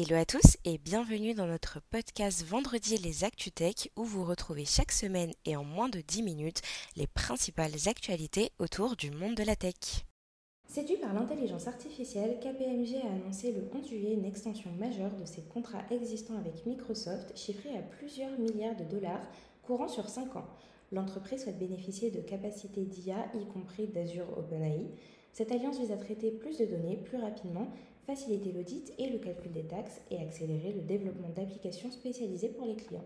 Hello à tous et bienvenue dans notre podcast Vendredi les ActuTech où vous retrouvez chaque semaine et en moins de 10 minutes les principales actualités autour du monde de la tech. Séduit par l'intelligence artificielle, KPMG a annoncé le 11 juillet une extension majeure de ses contrats existants avec Microsoft chiffrés à plusieurs milliards de dollars courant sur 5 ans. L'entreprise souhaite bénéficier de capacités d'IA, y compris d'Azure OpenAI. Cette alliance vise à traiter plus de données plus rapidement faciliter l'audit et le calcul des taxes et accélérer le développement d'applications spécialisées pour les clients.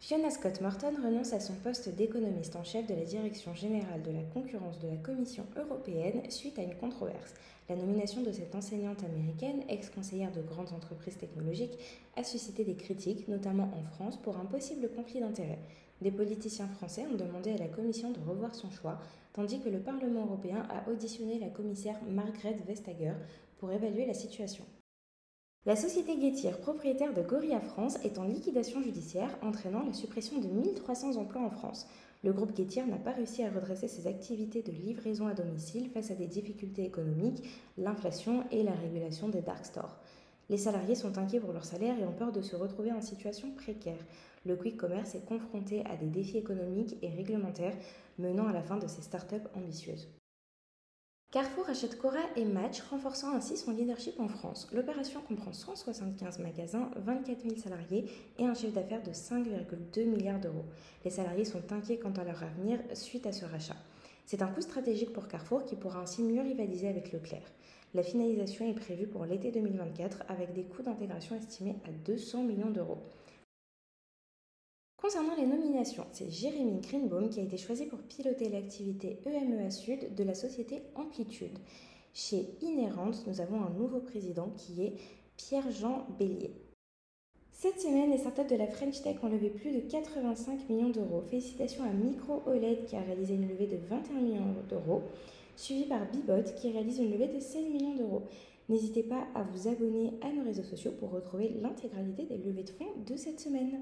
Fiona Scott Morton renonce à son poste d'économiste en chef de la Direction générale de la concurrence de la Commission européenne suite à une controverse. La nomination de cette enseignante américaine, ex-conseillère de grandes entreprises technologiques, a suscité des critiques, notamment en France, pour un possible conflit d'intérêts. Des politiciens français ont demandé à la Commission de revoir son choix, tandis que le Parlement européen a auditionné la commissaire Margrethe Vestager pour évaluer la situation. La société Getir, propriétaire de Gorilla France, est en liquidation judiciaire, entraînant la suppression de 1300 emplois en France. Le groupe Getir n'a pas réussi à redresser ses activités de livraison à domicile face à des difficultés économiques, l'inflation et la régulation des dark stores. Les salariés sont inquiets pour leur salaire et ont peur de se retrouver en situation précaire. Le quick commerce est confronté à des défis économiques et réglementaires menant à la fin de ses startups ambitieuses. Carrefour achète Cora et Match, renforçant ainsi son leadership en France. L'opération comprend 175 magasins, 24 000 salariés et un chiffre d'affaires de 5,2 milliards d'euros. Les salariés sont inquiets quant à leur avenir suite à ce rachat. C'est un coup stratégique pour Carrefour qui pourra ainsi mieux rivaliser avec Leclerc. La finalisation est prévue pour l'été 2024 avec des coûts d'intégration estimés à 200 millions d'euros. Concernant les nominations, c'est Jérémy Greenbaum qui a été choisi pour piloter l'activité EMEA Sud de la société Amplitude. Chez Inhérente, nous avons un nouveau président qui est Pierre-Jean Bélier. Cette semaine, les startups de la French Tech ont levé plus de 85 millions d'euros. Félicitations à Micro OLED qui a réalisé une levée de 21 millions d'euros, suivi par Bibot qui réalise une levée de 16 millions d'euros. N'hésitez pas à vous abonner à nos réseaux sociaux pour retrouver l'intégralité des levées de fonds de cette semaine.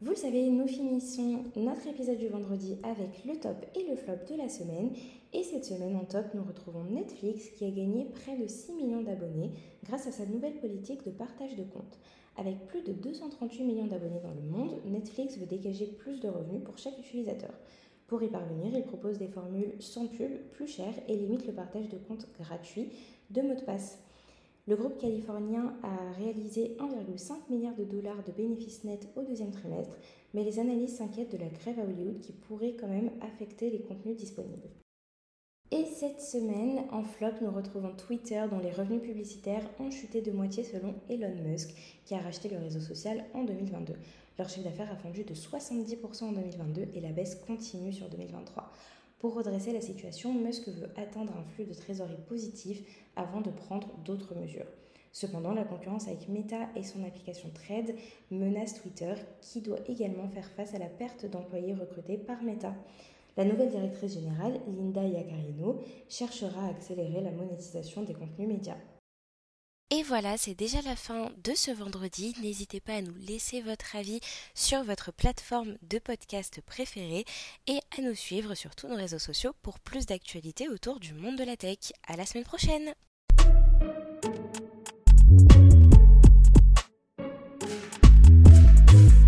Vous le savez, nous finissons notre épisode du vendredi avec le top et le flop de la semaine. Et cette semaine en top, nous retrouvons Netflix qui a gagné près de 6 millions d'abonnés grâce à sa nouvelle politique de partage de comptes. Avec plus de 238 millions d'abonnés dans le monde, Netflix veut dégager plus de revenus pour chaque utilisateur. Pour y parvenir, il propose des formules sans pub, plus chères et limite le partage de comptes gratuits de mots de passe. Le groupe californien a réalisé 1,5 milliard de dollars de bénéfices nets au deuxième trimestre, mais les analystes s'inquiètent de la grève à Hollywood qui pourrait quand même affecter les contenus disponibles. Et cette semaine, en flop, nous retrouvons Twitter dont les revenus publicitaires ont chuté de moitié selon Elon Musk, qui a racheté le réseau social en 2022. Leur chiffre d'affaires a fondu de 70% en 2022 et la baisse continue sur 2023. Pour redresser la situation, Musk veut atteindre un flux de trésorerie positif avant de prendre d'autres mesures. Cependant, la concurrence avec Meta et son application Thread menace Twitter, qui doit également faire face à la perte d'employés recrutés par Meta. La nouvelle directrice générale, Linda Yaccarino, cherchera à accélérer la monétisation des contenus médias. Et voilà, c'est déjà la fin de ce vendredi. N'hésitez pas à nous laisser votre avis sur votre plateforme de podcast préférée et à nous suivre sur tous nos réseaux sociaux pour plus d'actualités autour du monde de la tech. À la semaine prochaine!